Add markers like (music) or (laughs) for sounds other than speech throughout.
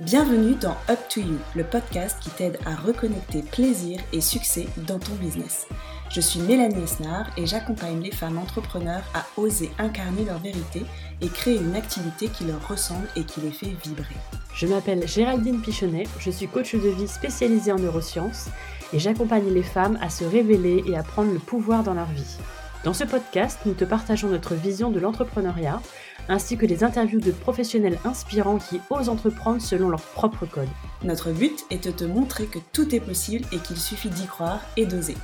Bienvenue dans Up to You, le podcast qui t'aide à reconnecter plaisir et succès dans ton business. Je suis Mélanie Esnard et j'accompagne les femmes entrepreneurs à oser incarner leur vérité et créer une activité qui leur ressemble et qui les fait vibrer. Je m'appelle Géraldine Pichonnet, je suis coach de vie spécialisée en neurosciences et j'accompagne les femmes à se révéler et à prendre le pouvoir dans leur vie. Dans ce podcast, nous te partageons notre vision de l'entrepreneuriat ainsi que des interviews de professionnels inspirants qui osent entreprendre selon leur propre code. Notre but est de te montrer que tout est possible et qu'il suffit d'y croire et d'oser.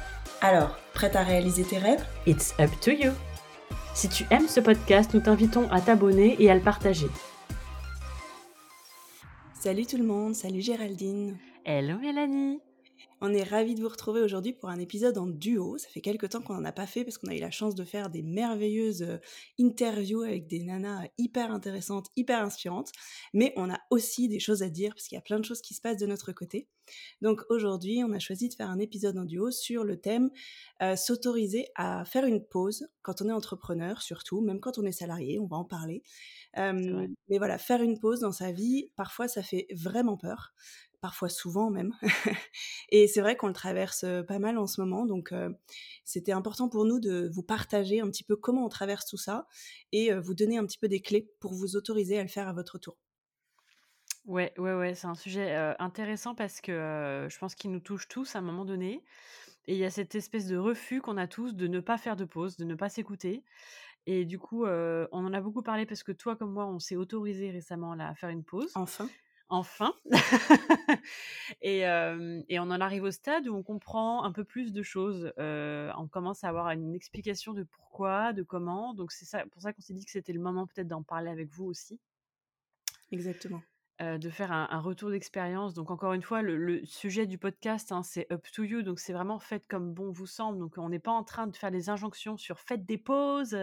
Alors, prête à réaliser tes rêves? It's up to you Si tu aimes ce podcast, nous t'invitons à t'abonner et à le partager. Salut tout le monde, salut Géraldine. Hello Mélanie on est ravis de vous retrouver aujourd'hui pour un épisode en duo. Ça fait quelques temps qu'on n'en a pas fait parce qu'on a eu la chance de faire des merveilleuses euh, interviews avec des nanas hyper intéressantes, hyper inspirantes. Mais on a aussi des choses à dire parce qu'il y a plein de choses qui se passent de notre côté. Donc aujourd'hui, on a choisi de faire un épisode en duo sur le thème euh, s'autoriser à faire une pause quand on est entrepreneur, surtout, même quand on est salarié, on va en parler. mais voilà, faire une pause dans sa vie, parfois ça fait vraiment peur parfois souvent même. (laughs) et c'est vrai qu'on le traverse pas mal en ce moment, donc c'était important pour nous de vous partager un petit peu comment on traverse tout ça et vous donner un petit peu des clés pour vous autoriser à le faire à votre tour. Ouais, ouais, ouais, c'est un sujet intéressant parce que je pense qu'il nous touche tous à un moment donné. Et il y a cette espèce de refus qu'on a tous de ne pas faire de pause, de ne pas s'écouter. Et du coup, on en a beaucoup parlé parce que toi comme moi, on s'est autorisé récemment à faire une pause. Enfin enfin. (laughs) et, et, on en arrive au stade où on comprend un peu plus de choses. on commence à avoir une explication de pourquoi, de comment. Donc c'est ça, pour ça qu'on s'est dit que c'était le moment peut-être d'en parler avec vous aussi. Exactement. De faire un, retour d'expérience. Donc encore une fois, le, sujet du podcast, hein, c'est up to you. Donc c'est vraiment fait comme bon vous semble. Donc on n'est pas en train de faire des injonctions sur faites des pauses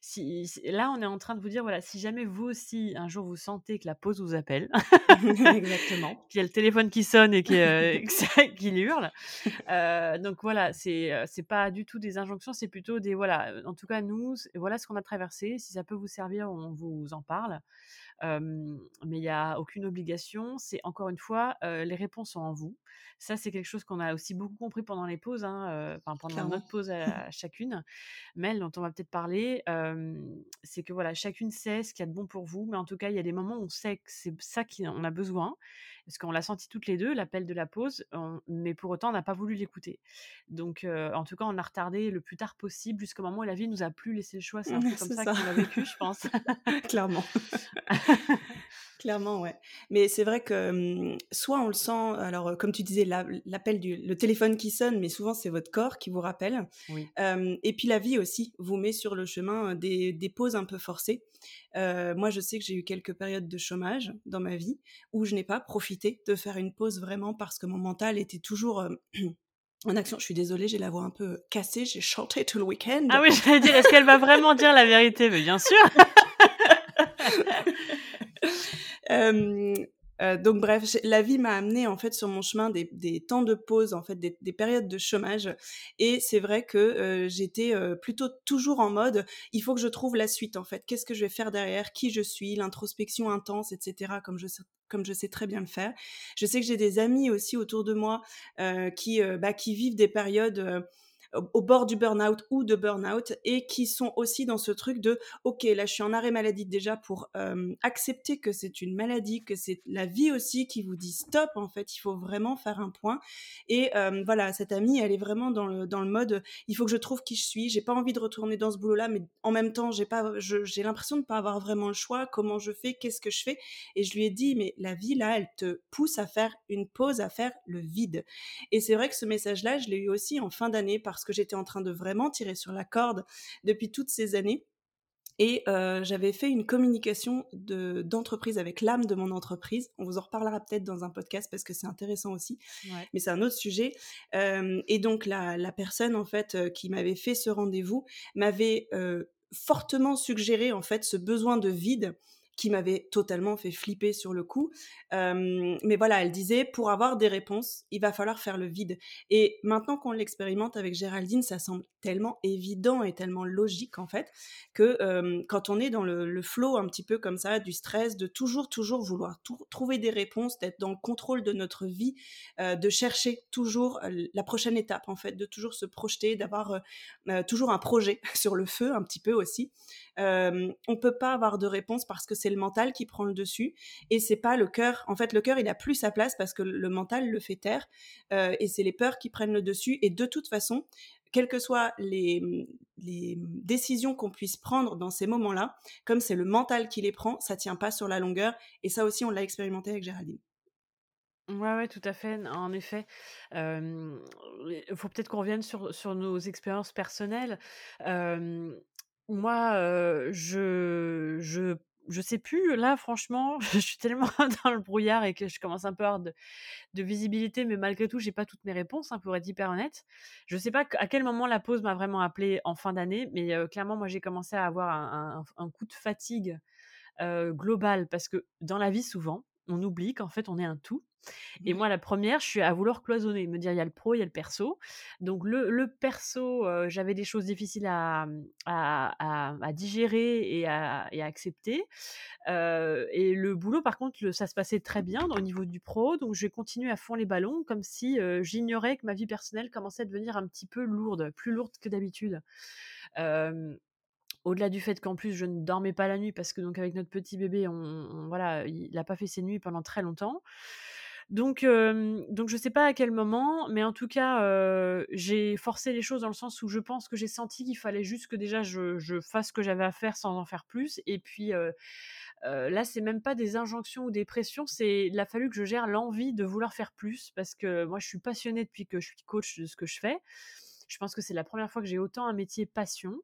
si, là, on est en train de vous dire, voilà, si jamais vous aussi, un jour, vous sentez que la pause vous appelle, (laughs) exactement, (laughs) qu'il y a le téléphone qui sonne et (laughs) qu'il hurle, euh, donc voilà, c'est euh, c'est pas du tout des injonctions, c'est plutôt des, voilà, en tout cas, nous, voilà ce qu'on a traversé, si ça peut vous servir, on vous en parle mais il n'y a aucune obligation. C'est encore une fois, les réponses sont en vous. Ça, c'est quelque chose qu'on a aussi beaucoup compris pendant les pauses, hein, pendant notre pause à, (laughs) chacune. Mel, dont on va peut-être parler, c'est que voilà, chacune sait ce qu'il y a de bon pour vous, mais en tout cas, il y a des moments où on sait que c'est ça qu'on a besoin parce qu'on l'a senti toutes les deux, l'appel de la pause, mais pour autant, on n'a pas voulu l'écouter. Donc, en tout cas, on a retardé le plus tard possible jusqu'au moment où la vie nous a plus laissé le choix. C'est un peu (laughs) comme ça, qu'on a vécu, je pense. (laughs) Clairement. (laughs) Clairement, ouais. Mais c'est vrai que soit on le sent, alors comme tu disais, l'appel du le téléphone qui sonne, mais souvent c'est votre corps qui vous rappelle. et puis la vie aussi vous met sur le chemin des, des pauses un peu forcées. Moi, je sais que j'ai eu quelques périodes de chômage dans ma vie où je n'ai pas profité de faire une pause vraiment parce que mon mental était toujours (clears throat) en action. Je suis désolée, j'ai la voix un peu cassée, j'ai chanté tout le week-end. Ah oui, j'allais dire, est-ce qu'elle va vraiment dire la vérité? Mais bien sûr (laughs) donc bref, la vie m'a amené en fait sur mon chemin des, temps de pause, en fait des, périodes de chômage, et c'est vrai que j'étais plutôt toujours en mode il faut que je trouve la suite en fait. Qu'est-ce que je vais faire derrière? Qui je suis? L'introspection intense, etc. Comme je comme je sais très bien le faire. Je sais que j'ai des amis aussi autour de moi qui bah, qui vivent des périodes au bord du burn-out ou de burn-out et qui sont aussi dans ce truc de ok là je suis en arrêt maladie déjà pour accepter que c'est une maladie que c'est la vie aussi qui vous dit stop en fait. Il faut vraiment faire un point. Et voilà cette amie elle est vraiment dans le, dans le mode il faut que je trouve qui je suis. J'ai pas envie de retourner dans ce boulot là mais en même temps j'ai pas j'ai l'impression de pas avoir vraiment le choix. Comment je fais? Qu'est-ce que je fais? Et je lui ai dit mais la vie là elle te pousse à faire une pause à faire le vide. Et c'est vrai que ce message là je l'ai eu aussi en fin d'année parce que j'étais en train de vraiment tirer sur la corde depuis toutes ces années. Et j'avais fait une communication d'entreprise avec l'âme de mon entreprise. On vous en reparlera peut-être dans un podcast parce que c'est intéressant aussi, mais c'est un autre sujet. et donc la, la, personne en fait qui m'avait fait ce rendez-vous m'avait fortement suggéré en fait ce besoin de vide qui m'avait totalement fait flipper sur le coup. mais voilà, elle disait, pour avoir des réponses, il va falloir faire le vide. Et maintenant qu'on l'expérimente avec Géraldine, ça semble tellement évident et tellement logique en fait, que quand on est dans le, flow un petit peu comme ça, du stress, de toujours, toujours vouloir trouver des réponses, d'être dans le contrôle de notre vie, de chercher toujours la prochaine étape en fait, de toujours se projeter, d'avoir toujours un projet (laughs) sur le feu un petit peu aussi. On on peut pas avoir de réponse parce que c'est le mental qui prend le dessus et c'est pas le cœur. En fait, le cœur il a plus sa place parce que le mental le fait taire et c'est les peurs qui prennent le dessus. Et de toute façon, quelles que soient les, les décisions qu'on puisse prendre dans ces moments-là, comme c'est le mental qui les prend, ça tient pas sur la longueur. Et ça aussi, on l'a expérimenté avec Géraldine. Ouais, ouais, tout à fait. En effet, il faut peut-être qu'on revienne sur nos expériences personnelles. Moi, je, je je sais plus, là, franchement, (laughs) je suis tellement (laughs) dans le brouillard et que je commence un peu à avoir de, visibilité, mais malgré tout, j'ai pas toutes mes réponses, hein, pour être hyper honnête. Je sais pas à quel moment la pause m'a vraiment appelé en fin d'année, mais clairement, moi, j'ai commencé à avoir un, coup de fatigue global parce que dans la vie, souvent, on oublie qu'en fait, on est un tout. Et moi, la première, je suis à vouloir cloisonner, me dire il y a le pro, il y a le perso. Donc, le, perso, j'avais des choses difficiles à, à, digérer et à, accepter. et le boulot, par contre, ça se passait très bien au niveau du pro. Donc, j'ai continué à fond les ballons, comme si j'ignorais que ma vie personnelle commençait à devenir un petit peu lourde, plus lourde que d'habitude. Au-delà du fait qu'en plus je ne dormais pas la nuit parce que donc avec notre petit bébé, on, voilà, il n'a pas fait ses nuits pendant très longtemps. Donc, je sais pas à quel moment, mais en tout cas, j'ai forcé les choses dans le sens où je pense que j'ai senti qu'il fallait juste que déjà je, fasse ce que j'avais à faire sans en faire plus. Et puis là, c'est même pas des injonctions ou des pressions, c'est il a fallu que je gère l'envie de vouloir faire plus parce que moi, je suis passionnée depuis que je suis coach de ce que je fais. Je pense que c'est la première fois que j'ai autant un métier passion.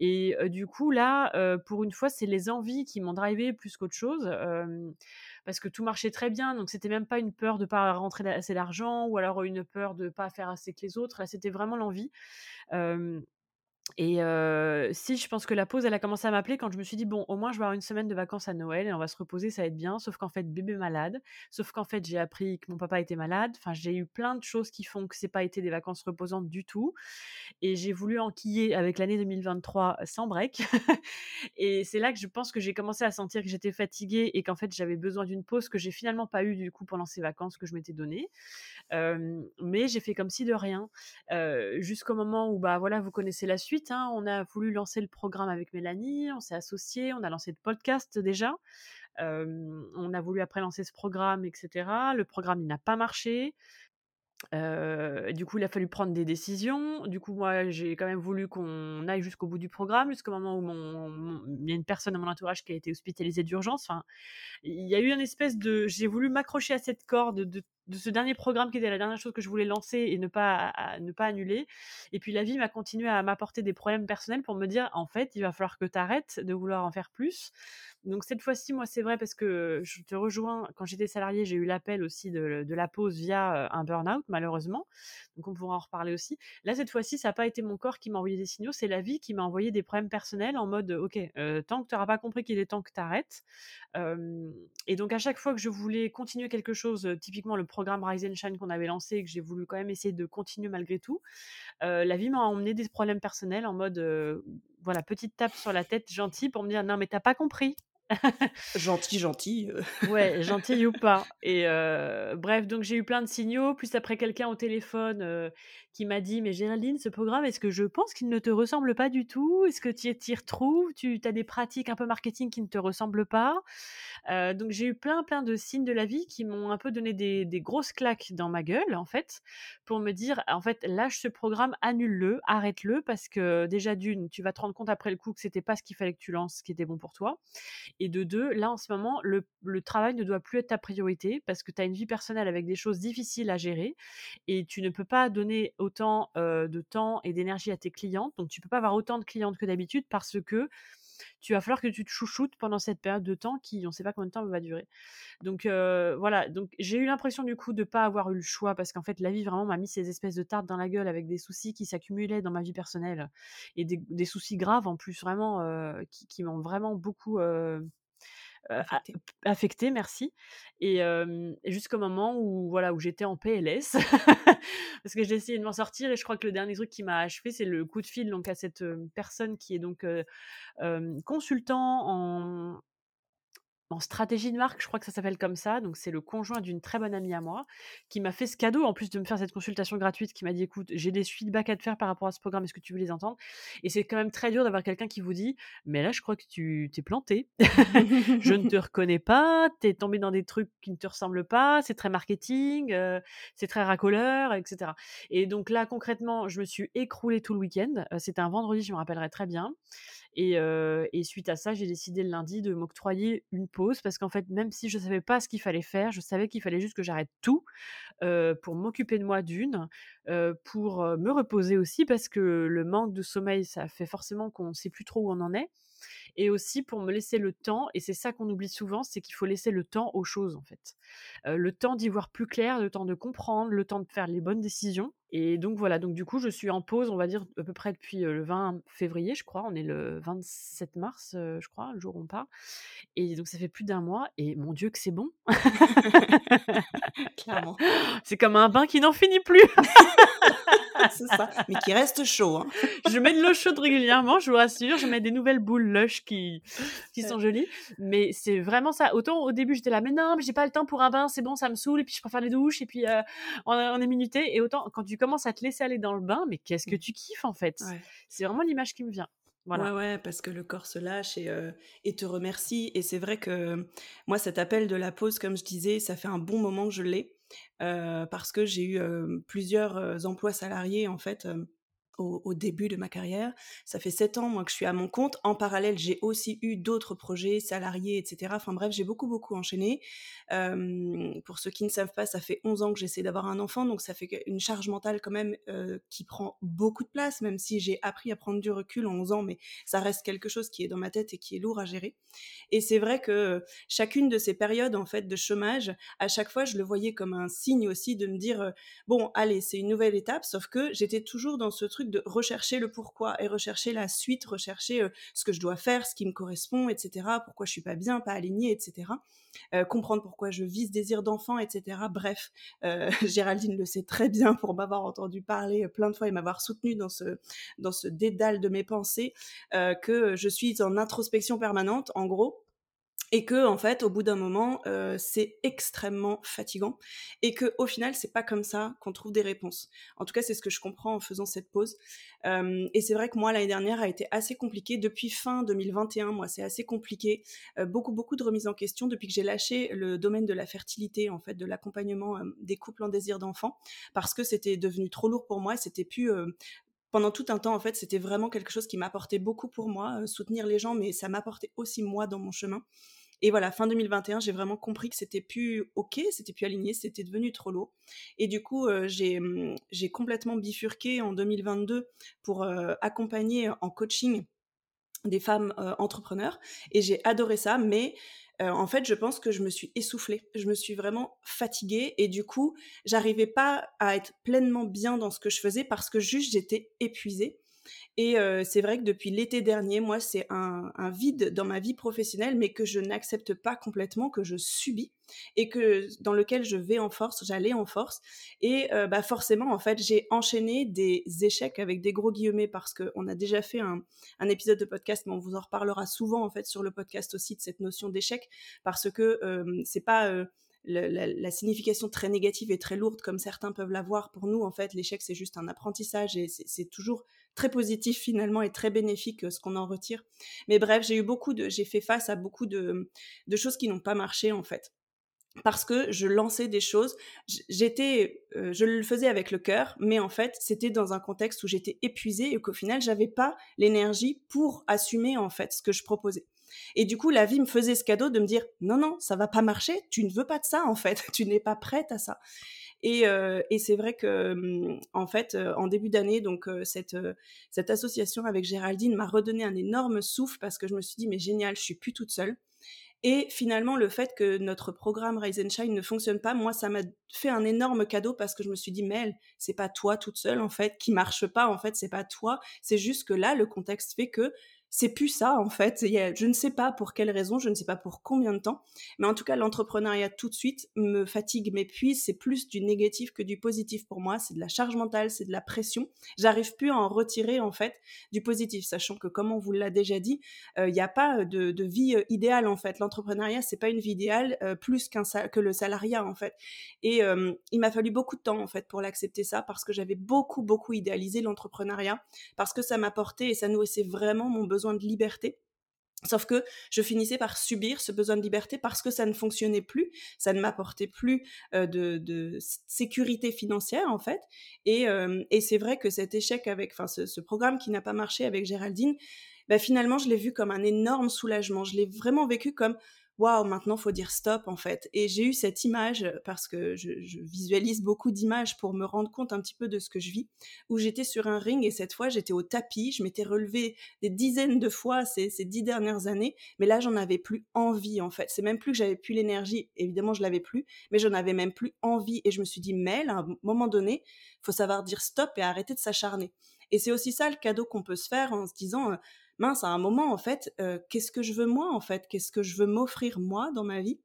Et du coup, là, pour une fois, c'est les envies qui m'ont drivé plus qu'autre chose. parce que tout marchait très bien, donc c'était même pas une peur de pas rentrer assez d'argent ou alors une peur de pas faire assez que les autres. Là, c'était vraiment l'envie. Et si, je pense que la pause, elle a commencé à m'appeler quand je me suis dit: «Bon, au moins, je vais avoir une semaine de vacances à Noël et on va se reposer, ça va être bien». Sauf qu'en fait, bébé malade, sauf qu'en fait, j'ai appris que mon papa était malade. Enfin, j'ai eu plein de choses qui font que c'est pas été des vacances reposantes du tout et j'ai voulu enquiller avec l'année 2023 sans break (laughs) et c'est là que je pense que j'ai commencé à sentir que j'étais fatiguée et qu'en fait, j'avais besoin d'une pause que j'ai finalement pas eu du coup pendant ces vacances que je m'étais données. mais j'ai fait comme si de rien, jusqu'au moment où, bah, voilà, vous connaissez la suite Hein, on a voulu lancer le programme avec Mélanie, on s'est associé, on a lancé le podcast déjà. on a voulu après lancer ce programme, etc. Le programme, n'a pas marché du coup, il a fallu prendre des décisions. Du coup, moi, j'ai quand même voulu qu'on aille jusqu'au bout du programme, jusqu'au moment où il y a une personne dans mon entourage qui a été hospitalisée d'urgence. Enfin, il y a eu une espèce de, j'ai voulu m'accrocher à cette corde de, ce dernier programme qui était la dernière chose que je voulais lancer et ne pas ne pas annuler. Et puis la vie m'a continué à m'apporter des problèmes personnels pour me dire, en fait, il va falloir que tu arrêtes de vouloir en faire plus. Donc cette fois-ci, moi, c'est vrai parce que je te rejoins. Quand j'étais salariée, j'ai eu l'appel aussi de, la pause via un burn-out, malheureusement. Donc on pourra en reparler aussi. Là, cette fois-ci, ça n'a pas été mon corps qui m'a envoyé des signaux, c'est la vie qui m'a envoyé des problèmes personnels en mode, ok, tant que tu n'auras pas compris qu'il est temps que tu arrêtes. et donc à chaque fois que je voulais continuer quelque chose, typiquement le programme Rise and Shine qu'on avait lancé, et que j'ai voulu quand même essayer de continuer malgré tout, la vie m'a emmené des problèmes personnels en mode, voilà, petite tape sur la tête gentille pour me dire, non mais t'as pas compris, gentil, gentil. Euh. (laughs) ouais, gentil ou pas. (laughs) Et bref, donc j'ai eu plein de signaux. Plus après, quelqu'un au téléphone qui m'a dit Mais Géraldine, ce programme, est-ce que je pense qu'il ne te ressemble pas du tout? Est-ce que tu y retrouves? Tu as des pratiques un peu marketing qui ne te ressemblent pas? Donc j'ai eu plein, plein de signes de la vie qui m'ont un peu donné des, grosses claques dans ma gueule, en fait, pour me dire En fait, lâche ce programme, annule-le, arrête-le, parce que déjà, d'une, tu vas te rendre compte après le coup que c'était pas ce qu'il fallait que tu lances, ce qui était bon pour toi. Et de deux, là, en ce moment, le travail ne doit plus être ta priorité parce que tu as une vie personnelle avec des choses difficiles à gérer et tu ne peux pas donner autant de temps et d'énergie à tes clientes. Donc, tu peux pas avoir autant de clientes que d'habitude parce que tu vas falloir que tu te chouchoutes pendant cette période de temps qui, on ne sait pas combien de temps va durer. Donc voilà, donc j'ai eu l'impression du coup de ne pas avoir eu le choix parce qu'en fait la vie vraiment m'a mis ces espèces de tartes dans la gueule avec des soucis qui s'accumulaient dans ma vie personnelle et des, soucis graves en plus vraiment qui, qui m'ont vraiment beaucoup affecté. merci. Et, jusqu'au moment où voilà où j'étais en PLS parce que j'ai essayé de m'en sortir et je crois que le dernier truc qui m'a achevé c'est le coup de fil donc à cette personne qui est donc consultant en en stratégie de marque, je crois que ça s'appelle comme ça. Donc, c'est le conjoint d'une très bonne amie à moi qui m'a fait ce cadeau, en plus de me faire cette consultation gratuite, qui m'a dit écoute, j'ai des feedbacks à te faire par rapport à ce programme, est-ce que tu veux les entendre? Et c'est quand même très dur d'avoir quelqu'un qui vous dit mais là, je crois que tu t'es planté, (laughs) je ne te reconnais pas, tu es tombé dans des trucs qui ne te ressemblent pas, c'est très marketing, euh, c'est très racoleur, etc. Et donc là, concrètement, je me suis écroulée tout le week-end. Euh, c'était un vendredi, je me rappellerai très bien. Et, suite à ça, j'ai décidé le lundi de m'octroyer une pause parce qu'en fait, même si je ne savais pas ce qu'il fallait faire, je savais qu'il fallait juste que j'arrête tout pour m'occuper de moi d'une, pour me reposer aussi parce que le manque de sommeil, ça fait forcément qu'on ne sait plus trop où on en est et aussi pour me laisser le temps, et c'est ça qu'on oublie souvent, c'est qu'il faut laisser le temps aux choses en fait. le temps d'y voir plus clair, le temps de comprendre, le temps de faire les bonnes décisions. Et donc voilà, donc du coup je suis en pause, on va dire à peu près depuis le 20 février, je crois, on est le 27 mars, je crois, le jour où on part. Et donc ça fait plus d'un mois, et mon Dieu que c'est bon. (laughs) Clairement. C'est comme un bain qui n'en finit plus. (laughs) (laughs) c'est ça, mais qui reste chaud. Hein. (laughs) je mets de l'eau chaude régulièrement, je vous rassure. Je mais des nouvelles boules lush qui, qui sont jolies. Mais c'est vraiment ça. Autant au début, j'étais là, mais non, mais j'ai pas le temps pour un bain, c'est bon, ça me saoule. Et puis je préfère les douches. Et puis euh, on, est minuté. Et autant quand tu commences à te laisser aller dans le bain, mais qu'est-ce que mmh. tu kiffes en fait? C'est vraiment l'image qui me vient. Voilà. Ouais, ouais, parce que le corps se lâche et, euh, et te remercie. Et c'est vrai que moi, cet appel de la pause, comme je disais, ça fait un bon moment que je l'ai. Parce que j'ai eu plusieurs emplois salariés en fait au, début de ma carrière. Ça fait sept ans, moi, que je suis à mon compte. En parallèle, j'ai aussi eu d'autres projets, salariés, etc. Enfin bref, j'ai beaucoup, beaucoup enchaîné. pour ceux qui ne savent pas, ça fait 11 ans que j'essaie d'avoir un enfant, donc ça fait une charge mentale quand même qui prend beaucoup de place, même si j'ai appris à prendre du recul en 11 ans, mais ça reste quelque chose qui est dans ma tête et qui est lourd à gérer. Et c'est vrai que chacune de ces périodes, en fait, de chômage, à chaque fois, je le voyais comme un signe aussi de me dire, bon, allez, c'est une nouvelle étape, sauf que j'étais toujours dans ce truc de rechercher le pourquoi et rechercher la suite, rechercher euh, ce que je dois faire, ce qui me correspond, etc. Pourquoi je suis pas bien, pas alignée, etc. Euh, comprendre pourquoi je vise désir d'enfant, etc. Bref, euh, (laughs) Géraldine le sait très bien pour m'avoir entendu parler plein de fois et m'avoir soutenue dans ce, dans ce dédale de mes pensées, que je suis en introspection permanente, en gros et que en fait au bout d'un moment euh, c'est extrêmement fatigant et que au final c'est pas comme ça qu'on trouve des réponses. En tout cas c'est ce que je comprends en faisant cette pause. Euh, et c'est vrai que moi l'année dernière a été assez compliquée. Depuis fin 2021 moi c'est assez compliqué. Euh, beaucoup beaucoup de remises en question depuis que j'ai lâché le domaine de la fertilité en fait de l'accompagnement des couples en désir d'enfant parce que c'était devenu trop lourd pour moi c'était plus pendant tout un temps, en fait, c'était vraiment quelque chose qui m'apportait beaucoup pour moi, soutenir les gens, mais ça m'apportait aussi moi dans mon chemin. Et voilà, fin 2021, j'ai vraiment compris que c'était plus ok, c'était plus aligné, c'était devenu trop lourd. Et du coup, euh, mmh, j'ai complètement bifurqué en 2022 pour euh, accompagner en coaching des femmes euh, entrepreneurs. Et j'ai adoré ça, mais en fait, je pense que je me suis essoufflée, je me suis vraiment fatiguée et du coup, j'arrivais pas à être pleinement bien dans ce que je faisais parce que juste j'étais épuisée. Et c'est vrai que depuis l'été dernier, moi, c'est un, vide dans ma vie professionnelle, mais que je n'accepte pas complètement, que je subis et que dans lequel je vais en force, j'allais en force. Et bah forcément, en fait, j'ai enchaîné des échecs avec des gros guillemets parce qu'on a déjà fait un, épisode de podcast, mais on vous en reparlera souvent en fait sur le podcast aussi de cette notion d'échec parce que c'est pas la, signification très négative et très lourde comme certains peuvent l'avoir. Pour nous, en fait, l'échec, c'est juste un apprentissage et c'est toujours très positif finalement et très bénéfique euh, ce qu'on en retire. Mais bref, j'ai eu beaucoup de, j'ai fait face à beaucoup de, choses qui n'ont pas marché en fait parce que je lançais des choses. J'étais, euh, je le faisais avec le cœur, mais en fait, c'était dans un contexte où j'étais épuisée et qu'au final, j'avais pas l'énergie pour assumer en fait ce que je proposais. Et du coup, la vie me faisait ce cadeau de me dire non, non, ça va pas marcher, tu ne veux pas de ça en fait, (laughs) tu n'es pas prête à ça. Et, euh, et c'est vrai que, mmh, en fait, euh, en début d'année, donc euh, cette, cette association avec Géraldine m'a redonné un énorme souffle parce que je me suis dit mais génial, je suis plus toute seule. Et finalement, le fait que notre programme Rise and Shine ne fonctionne pas, moi, ça m'a fait un énorme cadeau parce que je me suis dit, mais c'est pas toi toute seule, en fait, qui marche pas, en fait, c'est pas toi. C'est juste que là, le contexte fait que c'est plus ça en fait. je ne sais pas pour quelle raison, je ne sais pas pour combien de temps, mais en tout cas l'entrepreneuriat tout de suite me fatigue, m'épuise. C'est plus du négatif que du positif pour moi. C'est de la charge mentale, c'est de la pression. J'arrive plus à en retirer en fait du positif, sachant que comme on vous l'a déjà dit, euh, il n'y a pas de, vie euh, idéale en fait. L'entrepreneuriat c'est pas une vie idéale euh, plus qu'un que le salariat en fait. Et il m'a fallu beaucoup de temps en fait pour l'accepter ça parce que j'avais beaucoup beaucoup idéalisé l'entrepreneuriat parce que ça m'apportait et ça nourrissait vraiment mon besoin de liberté. Sauf que je finissais par subir ce besoin de liberté parce que ça ne fonctionnait plus, ça ne m'apportait plus euh, de, sécurité financière en fait. Euh, et, c'est vrai que cet échec avec, enfin ce, programme qui n'a pas marché avec Géraldine, bah, finalement je l'ai vu comme un énorme soulagement. Je l'ai vraiment vécu comme waouh, maintenant faut dire stop en fait. Et j'ai eu cette image euh, parce que je, visualise beaucoup d'images pour me rendre compte un petit peu de ce que je vis, où j'étais sur un ring et cette fois j'étais au tapis, je m'étais relevée des dizaines de fois ces, ces dix dernières années, mais là j'en avais plus envie en fait. C'est même plus que j'avais plus l'énergie, évidemment je l'avais plus, mais j'en avais même plus envie et je me suis dit, mais à un moment donné, faut savoir dire stop et arrêter de s'acharner. Et c'est aussi ça le cadeau qu'on peut se faire en se disant, euh, mince, à un moment, en fait, qu'est-ce que je veux moi, en fait? Qu'est-ce que je veux m'offrir moi dans ma vie?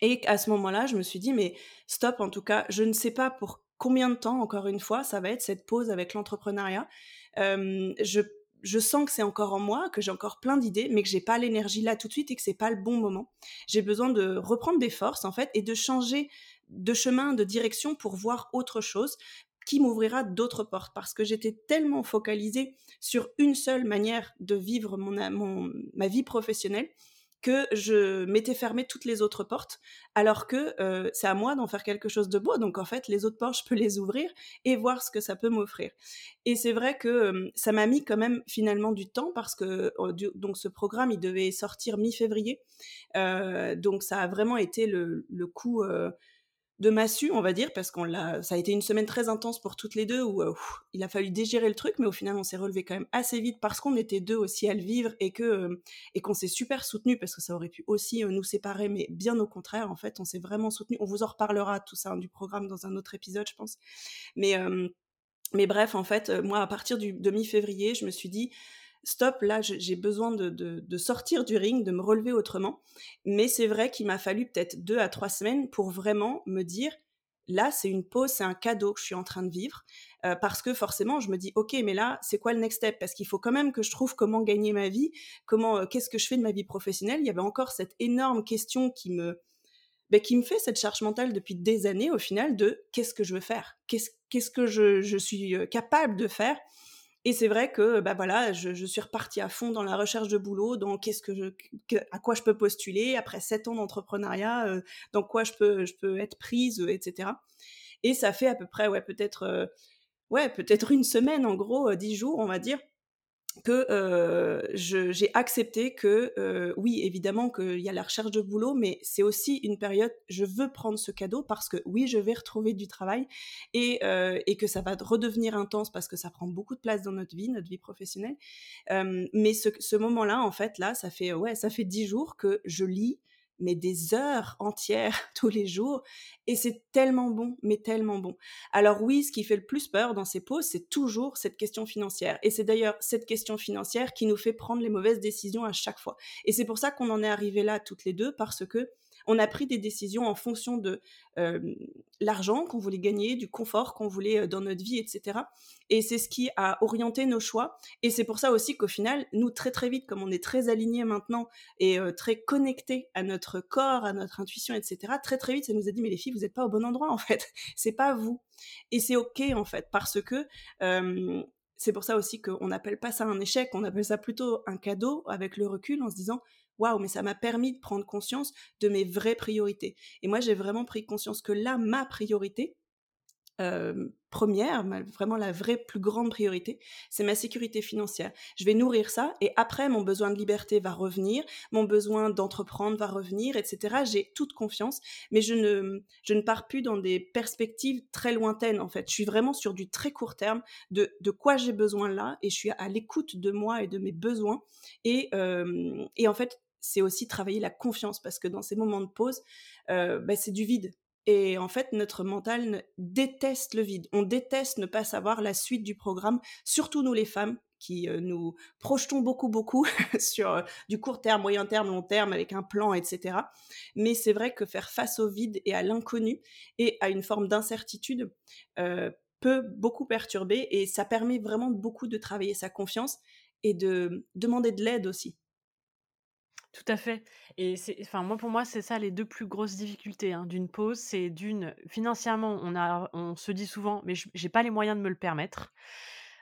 Et à ce moment-là, je me suis dit, mais stop, en tout cas, je ne sais pas pour combien de temps, encore une fois, ça va être cette pause avec l'entrepreneuriat. je, je sens que c'est encore en moi, que j'ai encore plein d'idées, mais que j'ai pas l'énergie là tout de suite et que c'est pas le bon moment. J'ai besoin de reprendre des forces, en fait, et de changer de chemin, de direction pour voir autre chose, qui m'ouvrira d'autres portes parce que j'étais tellement focalisée sur une seule manière de vivre mon, ma vie professionnelle que je m'étais fermé toutes les autres portes, alors que euh, c'est à moi d'en faire quelque chose de beau. Donc en fait, les autres portes, je peux les ouvrir et voir ce que ça peut m'offrir. Et c'est vrai que euh, ça m'a mis quand même finalement du temps parce que euh, donc ce programme, il devait sortir mi-février. donc ça a vraiment été le, le coup de massue, on va dire, parce qu'on l'a, ça a été une semaine très intense pour toutes les deux où euh, il a fallu dégérer le truc, mais au final on s'est relevé quand même assez vite parce qu'on était deux aussi à le vivre et que euh, et qu'on s'est super soutenu parce que ça aurait pu aussi euh, nous séparer, mais bien au contraire, en fait, on s'est vraiment soutenu. On vous en reparlera tout ça hein, du programme dans un autre épisode, je pense. Mais mais bref, en fait, moi à partir du demi février, je me suis dit stop, là, j'ai besoin de, sortir du ring, de me relever autrement. Mais c'est vrai qu'il m'a fallu peut-être deux à trois semaines pour vraiment me dire, là, c'est une pause, c'est un cadeau que je suis en train de vivre. Euh, parce que forcément, je me dis, ok, mais là, c'est quoi le next step? Parce qu'il faut quand même que je trouve comment gagner ma vie, comment, euh, qu'est-ce que je fais de ma vie professionnelle. Il y avait encore cette énorme question qui me, ben, qui me fait cette charge mentale depuis des années, au final, de qu'est-ce que je veux faire? Qu'est-ce que je, suis euh, capable de faire? Et c'est vrai que bah voilà, je, je, suis repartie à fond dans la recherche de boulot, dans qu'est-ce que je, à quoi je peux postuler après sept ans d'entrepreneuriat, euh, dans quoi je peux, je peux être prise, euh, etc. Et ça fait à peu près, ouais, peut-être, euh, ouais, peut-être une semaine en gros, dix jours, on va dire, que euh, j'ai accepté que euh, oui évidemment qu'il y a la recherche de boulot mais c'est aussi une période je veux prendre ce cadeau parce que oui je vais retrouver du travail et, euh, et que ça va redevenir intense parce que ça prend beaucoup de place dans notre vie notre vie professionnelle. Mais ce, ce moment là en fait là ça fait ouais ça fait dix jours que je lis mais des heures entières (laughs) tous les jours. Et c'est tellement bon, mais tellement bon. Alors oui, ce qui fait le plus peur dans ces pauses, c'est toujours cette question financière. Et c'est d'ailleurs cette question financière qui nous fait prendre les mauvaises décisions à chaque fois. Et c'est pour ça qu'on en est arrivé là toutes les deux, parce que on a pris des décisions en fonction de l'argent qu'on voulait gagner, du confort qu'on voulait dans notre vie, etc. Et c'est ce qui a orienté nos choix. Et c'est pour ça aussi qu'au final, nous, très très vite, comme on est très alignés maintenant et très connectés à notre corps, à notre intuition, etc., très très vite, ça nous a dit, mais les filles, vous n'êtes pas au bon endroit, en fait. (laughs) c'est pas vous. Et c'est OK, en fait, parce que c'est pour ça aussi qu'on n'appelle pas ça un échec, on appelle ça plutôt un cadeau avec le recul en se disant waouh, mais ça m'a permis de prendre conscience de mes vraies priorités. Et moi, j'ai vraiment pris conscience que là, ma priorité, première, vraiment la vraie plus grande priorité, c'est ma sécurité financière. Je vais nourrir ça et après mon besoin de liberté va revenir, mon besoin d'entreprendre va revenir, etc. J'ai toute confiance, mais je ne, je ne pars plus dans des perspectives très lointaines en fait. Je suis vraiment sur du très court terme de, de quoi j'ai besoin là et je suis à l'écoute de moi et de mes besoins et, et en fait c'est aussi travailler la confiance parce que dans ces moments de pause, euh, bah, c'est du vide. Et en fait, notre mental déteste le vide. On déteste ne pas savoir la suite du programme, surtout nous les femmes qui nous projetons beaucoup, beaucoup (laughs) sur du court terme, moyen terme, long terme, avec un plan, etc. Mais c'est vrai que faire face au vide et à l'inconnu et à une forme d'incertitude peut beaucoup perturber et ça permet vraiment beaucoup de travailler sa confiance et de demander de l'aide aussi. Tout à fait. Et c'est, enfin, pour moi, c'est ça les deux plus grosses difficultés hein, d'une pause. C'est d'une, financièrement, on, a, on se dit souvent, mais j'ai pas les moyens de me le permettre.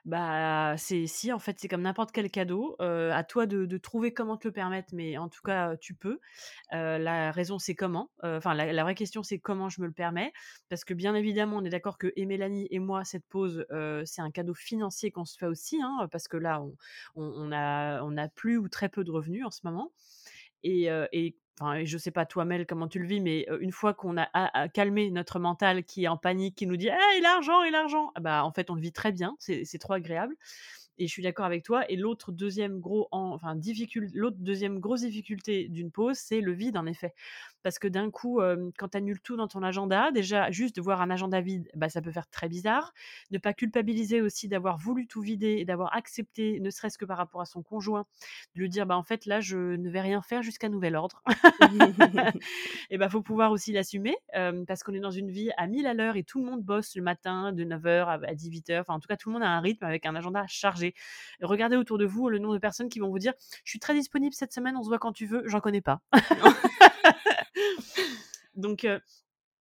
Bah, c'est si, en fait, c'est comme n'importe quel cadeau. à toi de, trouver comment te le permettre, mais en tout cas, tu peux. la raison, c'est comment. Enfin, la, vraie question, c'est comment je me le permets. Parce que bien évidemment, on est d'accord que et Mélanie et moi, cette pause, c'est un cadeau financier qu'on se fait aussi, hein, parce que là, on a plus ou très peu de revenus en ce moment. Et, et enfin, je sais pas toi Mel comment tu le vis, mais une fois qu'on a, calmé notre mental qui est en panique, qui nous dit hey, l'argent et l'argent, bah en fait on le vit très bien, c'est trop agréable. Et je suis d'accord avec toi. Et l'autre deuxième gros, enfin l'autre deuxième grosse difficulté d'une pause, c'est le vide en effet parce que d'un coup, quand tu annules tout dans ton agenda, déjà, juste de voir un agenda vide, bah, ça peut faire très bizarre. Ne pas culpabiliser aussi d'avoir voulu tout vider et d'avoir accepté, ne serait-ce que par rapport à son conjoint, de lui dire, bah, en fait, là, je ne vais rien faire jusqu'à nouvel ordre. (laughs) (laughs) et bah, faut pouvoir aussi l'assumer, parce qu'on est dans une vie à 1000 à l'heure et tout le monde bosse le matin de 9h à 18h. Enfin, en tout cas, tout le monde a un rythme avec un agenda chargé. Regardez autour de vous le nombre de personnes qui vont vous dire, je suis très disponible cette semaine, on se voit quand tu veux. J'en connais pas. (laughs) Donc,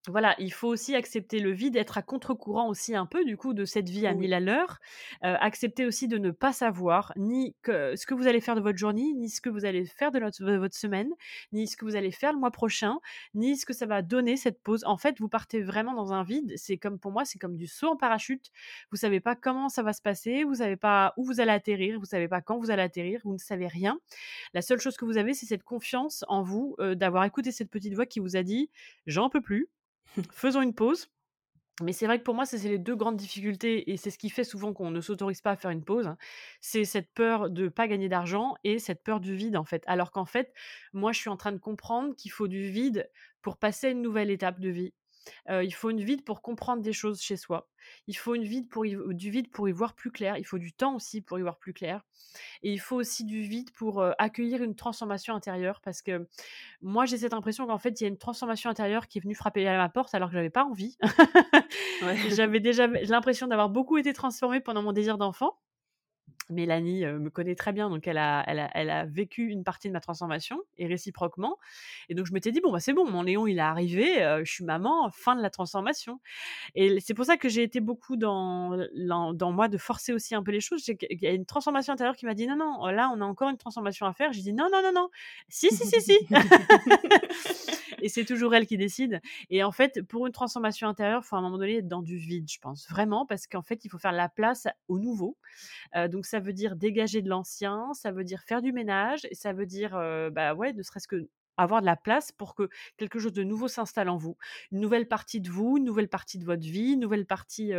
voilà, il faut aussi accepter le vide, être à contre-courant aussi un peu du coup de cette vie à mille à l'heure. accepter aussi de ne pas savoir ni ce que vous allez faire de votre journée, ni ce que vous allez faire de, votre semaine, ni ce que vous allez faire le mois prochain, ni ce que ça va donner cette pause. En fait, vous partez vraiment dans un vide. C'est comme pour moi, c'est comme du saut en parachute. Vous savez pas comment ça va se passer, vous savez pas où vous allez atterrir, vous savez pas quand vous allez atterrir, vous ne savez rien. La seule chose que vous avez, c'est cette confiance en vous, d'avoir écouté cette petite voix qui vous a dit j'en peux plus Faisons une pause. Mais c'est vrai que pour moi, c'est les deux grandes difficultés, et c'est ce qui fait souvent qu'on ne s'autorise pas à faire une pause. Hein. C'est cette peur de ne pas gagner d'argent et cette peur du vide, en fait. Alors qu'en fait, moi, je suis en train de comprendre qu'il faut du vide pour passer à une nouvelle étape de vie. Il faut une vide pour comprendre des choses chez soi. Il faut une vide pour du vide pour y voir plus clair. Il faut du temps aussi pour y voir plus clair. Et il faut aussi du vide pour accueillir une transformation intérieure. Parce que moi, j'ai cette impression qu'en fait, il y a une transformation intérieure qui est venue frapper à ma porte alors que j'avais pas envie. (laughs) J'avais déjà l'impression d'avoir beaucoup été transformée pendant mon désir d'enfant. Mélanie me connaît très bien, donc elle a, elle, a, vécu une partie de ma transformation et réciproquement. Et donc je m'étais dit, bon, bah, c'est bon, mon Léon, il est arrivé, je suis maman, fin de la transformation. Et c'est pour ça que j'ai été beaucoup dans, dans moi de forcer aussi un peu les choses. Il y a une transformation intérieure qui m'a dit, non, non, là, on a encore une transformation à faire. J'ai dit, non, non, non, non, si, si, si, si. (laughs) (laughs) et c'est toujours elle qui décide. Et en fait, pour une transformation intérieure, il faut à un moment donné être dans du vide, je pense, vraiment, parce qu'en fait, il faut faire la place au nouveau. donc ça veut dire dégager de l'ancien, ça veut dire faire du ménage, et ça veut dire, bah ouais, ne serait-ce que avoir de la place pour que quelque chose de nouveau s'installe en vous. Une nouvelle partie de vous, une nouvelle partie de votre vie, une nouvelle partie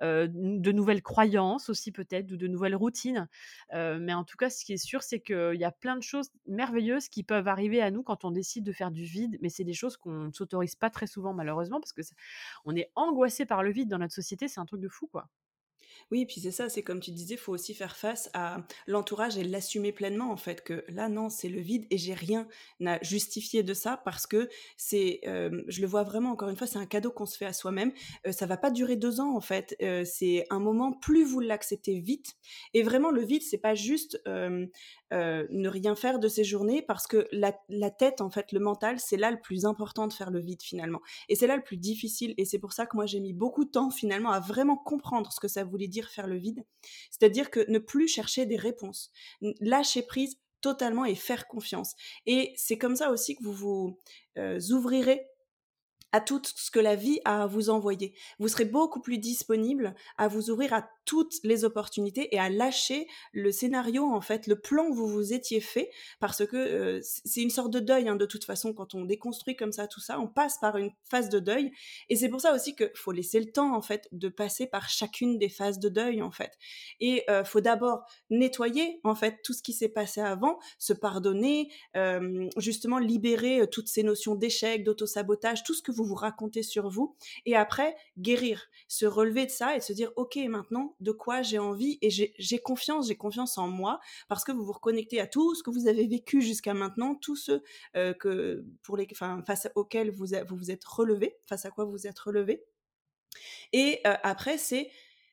de nouvelles croyances aussi peut-être, ou de nouvelles routines. mais en tout cas, ce qui est sûr, c'est qu'il y a plein de choses merveilleuses qui peuvent arriver à nous quand on décide de faire du vide, mais c'est des choses qu'on ne s'autorise pas très souvent malheureusement, parce que on est angoissé par le vide dans notre société, c'est un truc de fou quoi. Oui, puis c'est ça, c'est comme tu disais, il faut aussi faire face à l'entourage et l'assumer pleinement en fait que là non, c'est le vide et j'ai rien à justifier de ça parce que c'est, euh, je le vois vraiment encore une fois, c'est un cadeau qu'on se fait à soi-même. Euh, ça va pas durer deux ans en fait, euh, c'est un moment plus vous l'acceptez vite. Et vraiment le vide c'est pas juste ne rien faire de ces journées parce que la, la tête en fait, le mental, c'est là le plus important de faire le vide finalement. Et c'est là le plus difficile. Et c'est pour ça que moi j'ai mis beaucoup de temps finalement à vraiment comprendre ce que ça voulait dire faire le vide. C'est-à-dire que ne plus chercher des réponses, lâcher prise totalement et faire confiance. Et c'est comme ça aussi que vous vous euh, ouvrirez à tout ce que la vie a à vous envoyer. Vous serez beaucoup plus disponible à vous ouvrir à toutes les opportunités et à lâcher le scénario, en fait, le plan que vous vous étiez fait, parce que euh, c'est une sorte de deuil, hein, de toute façon, quand on déconstruit comme ça tout ça, on passe par une phase de deuil, et c'est pour ça aussi qu'il faut laisser le temps, en fait, de passer par chacune des phases de deuil, en fait. Et euh, faut d'abord nettoyer, en fait, tout ce qui s'est passé avant, se pardonner, euh, justement libérer euh, toutes ces notions d'échec, d'autosabotage, tout ce que vous vous racontez sur vous, et après, guérir, se relever de ça et se dire, ok, maintenant, de quoi j'ai envie et j'ai confiance, j'ai confiance en moi parce que vous vous reconnectez à tout ce que vous avez vécu jusqu'à maintenant, tous ceux que pour les, enfin, face auxquels vous, vous vous êtes relevé, face à quoi vous vous êtes relevé. Et après, c'est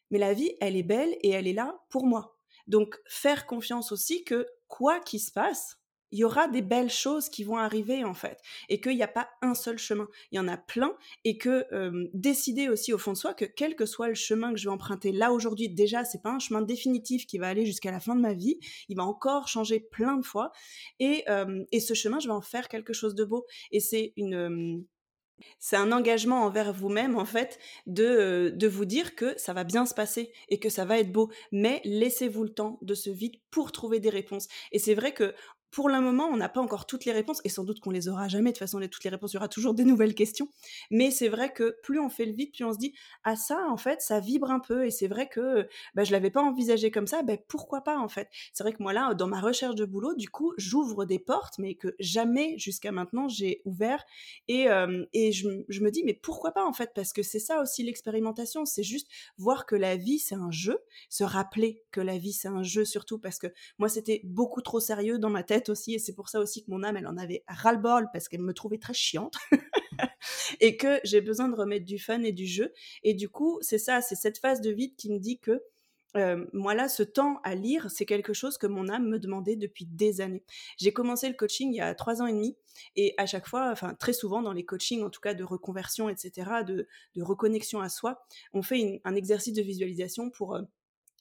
mais la vie, elle est belle et elle est là pour moi. Donc, faire confiance aussi que quoi qu'il se passe, il y aura des belles choses qui vont arriver en fait et qu'il n'y a pas un seul chemin il y en a plein et que décider aussi au fond de soi que quel que soit le chemin que je vais emprunter là aujourd'hui déjà c'est pas un chemin définitif qui va aller jusqu'à la fin de ma vie il va encore changer plein de fois et, et ce chemin je vais en faire quelque chose de beau et c'est une c'est un engagement envers vous-même, en fait, de, de vous dire que ça va bien se passer et que ça va être beau. Mais laissez-vous le temps de ce vide pour trouver des réponses. Et c'est vrai que pour le moment, on n'a pas encore toutes les réponses, et sans doute qu'on les aura jamais. De toute façon, toutes les réponses, il y aura toujours des nouvelles questions. Mais c'est vrai que plus on fait le vide, plus on se dit ah ça, en fait, ça vibre un peu. Et c'est vrai que bah, je l'avais pas envisagé comme ça. Ben pourquoi pas en fait C'est vrai que moi là, dans ma recherche de boulot, du coup, j'ouvre des portes, mais que jamais jusqu'à maintenant j'ai ouvert. Et, et je, je me dis mais pourquoi pas en fait Parce que c'est ça aussi l'expérimentation. C'est juste voir que la vie c'est un jeu, se rappeler que la vie c'est un jeu surtout parce que moi c'était beaucoup trop sérieux dans ma tête aussi, et c'est pour ça aussi que mon âme, elle en avait ras-le-bol parce qu'elle me trouvait très chiante, (laughs) et que j'ai besoin de remettre du fun et du jeu. Et du coup, c'est ça, c'est cette phase de vide qui me dit que euh, moi là, ce temps à lire, c'est quelque chose que mon âme me demandait depuis des années. J'ai commencé le coaching il y a trois ans et demi, et à chaque fois, enfin très souvent dans les coachings, en tout cas de reconversion, etc., de, de reconnexion à soi, on fait un exercice de visualisation pour euh,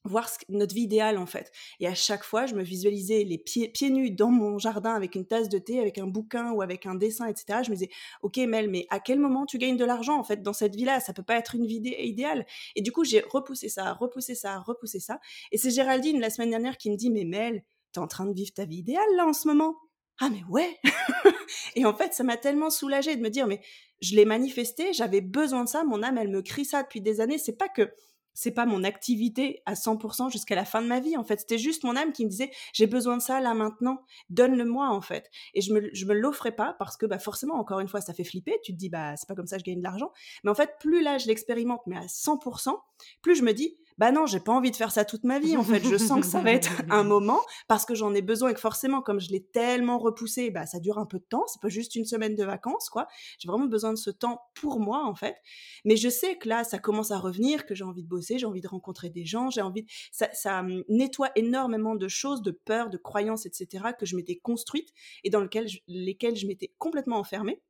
voir notre vie idéale en fait. Et à chaque fois, je me visualisais les pieds, pieds nus dans mon jardin avec une tasse de thé, avec un bouquin ou avec un dessin, etc. Je me disais, ok Mel, mais à quel moment tu gagnes de l'argent en fait dans cette vie-là? Ça peut pas être une vie idéale. Et du coup, j'ai repoussé ça, repoussé ça, repoussé ça. Et c'est Géraldine la semaine dernière qui me dit, mais Mel, t'es en train de vivre ta vie idéale là en ce moment? Ah mais ouais (laughs) Et en fait, ça m'a tellement soulagée de me dire, mais je l'ai manifesté, j'avais besoin de ça, mon âme, elle me crie ça depuis des années. C'est pas que c'est pas mon activité à 100% jusqu'à la fin de ma vie en fait. C'était juste mon âme qui me disait j'ai besoin de ça là maintenant. Donne-le-moi en fait et je me je me l'offrais pas parce que bah forcément encore une fois ça fait flipper. Tu te dis bah c'est pas comme ça que je gagne de l'argent. Mais en fait plus là je l'expérimente mais à 100% plus je me dis bah non, j'ai pas envie de faire ça toute ma vie. En fait, je sens que ça va être (laughs) un moment parce que j'en ai besoin et que forcément, comme je l'ai tellement repoussé, bah ça dure un peu de temps. C'est pas juste une semaine de vacances, quoi. J'ai vraiment besoin de ce temps pour moi, en fait. Mais je sais que là, ça commence à revenir, que j'ai envie de bosser, j'ai envie de rencontrer des gens, j'ai envie. De... Ça, ça hum, nettoie énormément de choses, de peurs, de croyances, etc. que je m'étais construite et dans lesquelles lesquelles je m'étais complètement enfermée.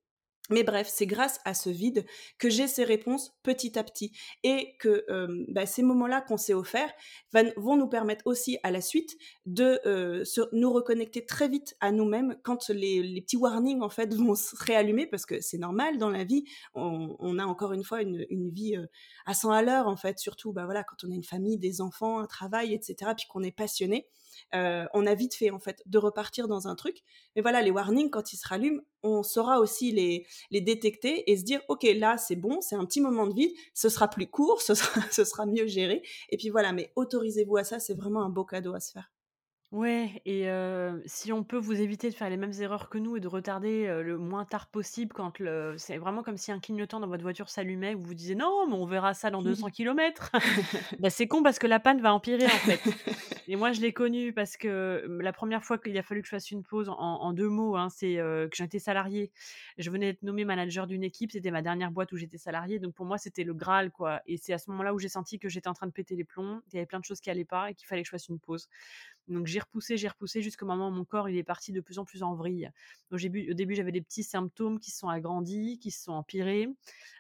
Mais bref, c'est grâce à ce vide que j'ai ces réponses petit à petit et que bah, ces moments-là qu'on s'est offerts vont nous permettre aussi à la suite de nous reconnecter très vite à nous-mêmes quand les, petits warnings en fait (laughs) vont se réallumer parce que c'est normal dans la vie. On, a encore une fois une, vie à 100 à l'heure en fait, surtout bah voilà quand on a une famille, des enfants, un travail, etc. Puis qu'on est passionné. Euh, on a vite fait en fait de repartir dans un truc. Mais voilà, les warnings quand ils se rallument, on saura aussi les, les détecter et se dire ok là c'est bon, c'est un petit moment de vide, ce sera plus court, (laughs) ce sera, ce sera mieux géré. Et puis voilà, mais autorisez-vous à ça, c'est vraiment un beau cadeau à se faire. Ouais et si on peut vous éviter de faire les mêmes erreurs que nous et de retarder, le moins tard possible quand le c'est vraiment comme si un clignotant dans votre voiture s'allumait, vous vous disiez: «Non, mais on verra ça dans 200 kilomètres». (laughs) Bah, c'est con parce que la panne va empirer, en fait (laughs) et moi, je l'ai connu parce que, la première fois qu'il a fallu que je fasse une pause en en 2 mots, hein, c'est, que j'étais salariée. Je venais d'être nommée manager d'une équipe, c'était ma dernière boîte où j'étais salariée, donc pour moi, c'était le graal, quoi et c'est à ce moment-là où j'ai senti que j'étais en train de péter les plombs, qu'il y avait plein de choses qui allaient pas et qu'il fallait que je fasse une pause. Donc j'ai repoussé, j'ai repoussé jusqu'au moment où mon corps est parti de plus en plus en vrille. Au début j'avais des petits symptômes qui se sont agrandis, qui se sont empirés.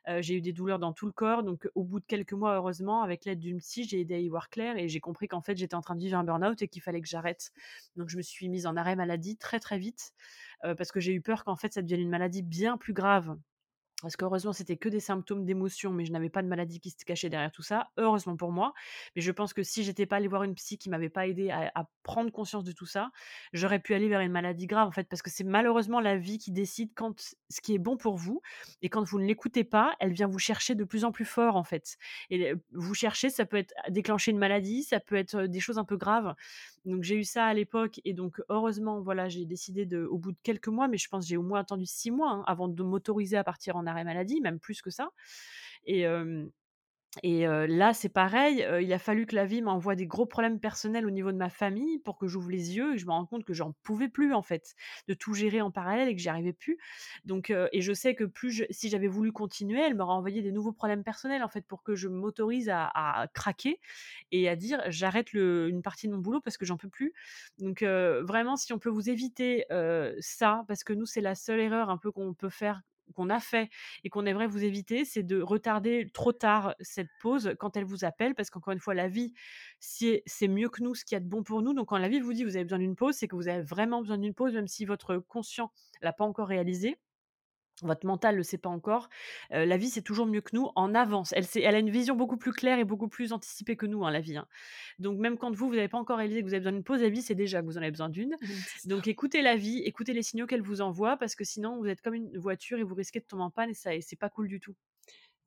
Euh, j'ai eu des douleurs dans tout le corps. Donc au bout de quelques mois heureusement avec l'aide d'une psy j'ai aidé à y voir clair et j'ai compris qu'en fait j'étais en train de vivre un burn-out et qu'il fallait que j'arrête. Donc je me suis mise en arrêt maladie très très vite euh, parce que j'ai eu peur qu'en fait ça devienne une maladie bien plus grave parce qu'heureusement, c'était que des symptômes d'émotion, mais je n'avais pas de maladie qui se cachait derrière tout ça. Heureusement pour moi. Mais je pense que si j'étais pas allée voir une psy qui m'avait pas aidé à, prendre conscience de tout ça, j'aurais pu aller vers une maladie grave, en fait, parce que c'est malheureusement la vie qui décide quand ce qui est bon pour vous. Et quand vous ne l'écoutez pas, elle vient vous chercher de plus en plus fort, en fait. Et vous chercher, ça peut être déclencher une maladie, ça peut être des choses un peu graves. Donc j'ai eu ça à l'époque. Et donc, heureusement, voilà, j'ai décidé de, au bout de quelques mois, mais je pense que j'ai au moins attendu six mois hein, avant de m'autoriser à partir en arrêt maladie, même plus que ça. Et, Et là, c'est pareil, il a fallu que la vie m'envoie des gros problèmes personnels au niveau de ma famille pour que j'ouvre les yeux et je me rends compte que j'en pouvais plus en fait, de tout gérer en parallèle et que j'y arrivais plus. Donc et je sais que plus si j'avais voulu continuer, elle m'aurait envoyé des nouveaux problèmes personnels en fait pour que je m'autorise à, craquer et à dire j'arrête une partie de mon boulot parce que j'en peux plus. Donc vraiment si on peut vous éviter ça parce que nous c'est la seule erreur un peu qu'on peut faire qu'on a fait et qu'on aimerait vous éviter, c'est de retarder trop tard cette pause quand elle vous appelle, parce qu'encore une fois, la vie, c'est mieux que nous ce qu'il y a de bon pour nous. Donc quand la vie vous dit vous avez besoin d'une pause, c'est que vous avez vraiment besoin d'une pause, même si votre conscient l'a pas encore réalisé votre mental ne le sait pas encore, la vie c'est toujours mieux que nous en avance. Elle, elle a une vision beaucoup plus claire et beaucoup plus anticipée que nous, hein, la vie. Hein. Donc même quand vous, vous n'avez pas encore réalisé que vous avez besoin d'une pause, la vie c'est déjà que vous en avez besoin d'une. Donc écoutez la vie, écoutez les signaux qu'elle vous envoie, parce que sinon vous êtes comme une voiture et vous risquez de tomber en panne et ça c'est pas cool du tout.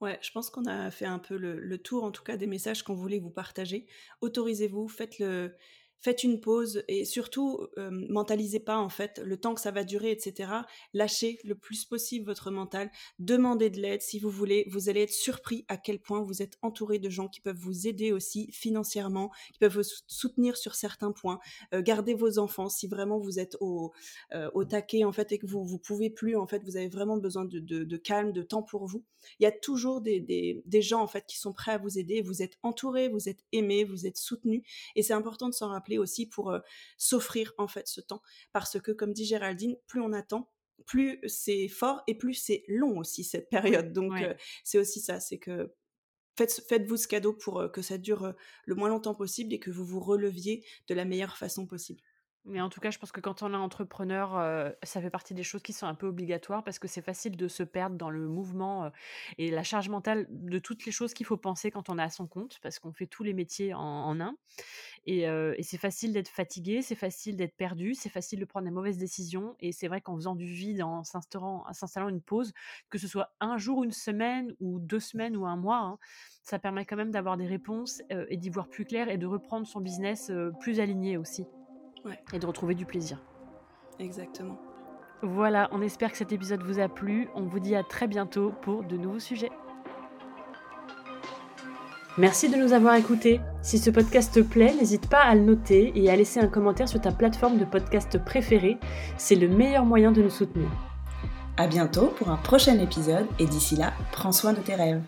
Ouais, je pense qu'on a fait un peu le, le, tour, en tout cas, des messages qu'on voulait vous partager. Autorisez-vous, faites le, faites une pause et surtout euh, mentalisez pas en fait le temps que ça va durer, etc. Lâchez le plus possible votre mental, demandez de l'aide si vous voulez. Vous allez être surpris à quel point vous êtes entouré de gens qui peuvent vous aider aussi financièrement, qui peuvent vous soutenir sur certains points. Euh, gardez vos enfants si vraiment vous êtes au, euh, au taquet en fait et que vous vous pouvez plus en fait, vous avez vraiment besoin de, de, calme, de temps pour vous. Il y a toujours des, des, des gens en fait qui sont prêts à vous aider. Vous êtes entouré, vous êtes aimé, vous êtes soutenu et c'est important de s'en rappeler aussi pour euh, s'offrir en fait ce temps. Parce que comme dit Géraldine, plus on attend, plus c'est fort et plus c'est long aussi cette (laughs) période. Donc euh, c'est aussi ça, c'est que faites, faites-vous ce cadeau pour euh, que ça dure le moins longtemps possible et que vous vous releviez de la meilleure façon possible. Mais en tout cas, je pense que quand on est entrepreneur, euh, ça fait partie des choses qui sont un peu obligatoires parce que c'est facile de se perdre dans le mouvement euh, et la charge mentale de toutes les choses qu'il faut penser quand on est à son compte parce qu'on fait tous les métiers en, un. Euh, et, c'est facile d'être fatigué, c'est facile d'être perdu, c'est facile de prendre des mauvaises décisions. Et c'est vrai qu'en faisant du vide, en s'installant une pause, que ce soit un jour, une semaine ou deux semaines ou un mois, hein, ça permet quand même d'avoir des réponses et d'y voir plus clair et de reprendre son business plus aligné aussi et de retrouver du plaisir. Exactement. Voilà, on espère que cet épisode vous a plu. On vous dit à très bientôt pour de nouveaux sujets. Merci de nous avoir écoutés. Si ce podcast te plaît, n'hésite pas à le noter et à laisser un commentaire sur ta plateforme de podcast préférée. C'est le meilleur moyen de nous soutenir. À bientôt pour un prochain épisode et d'ici là, prends soin de tes rêves.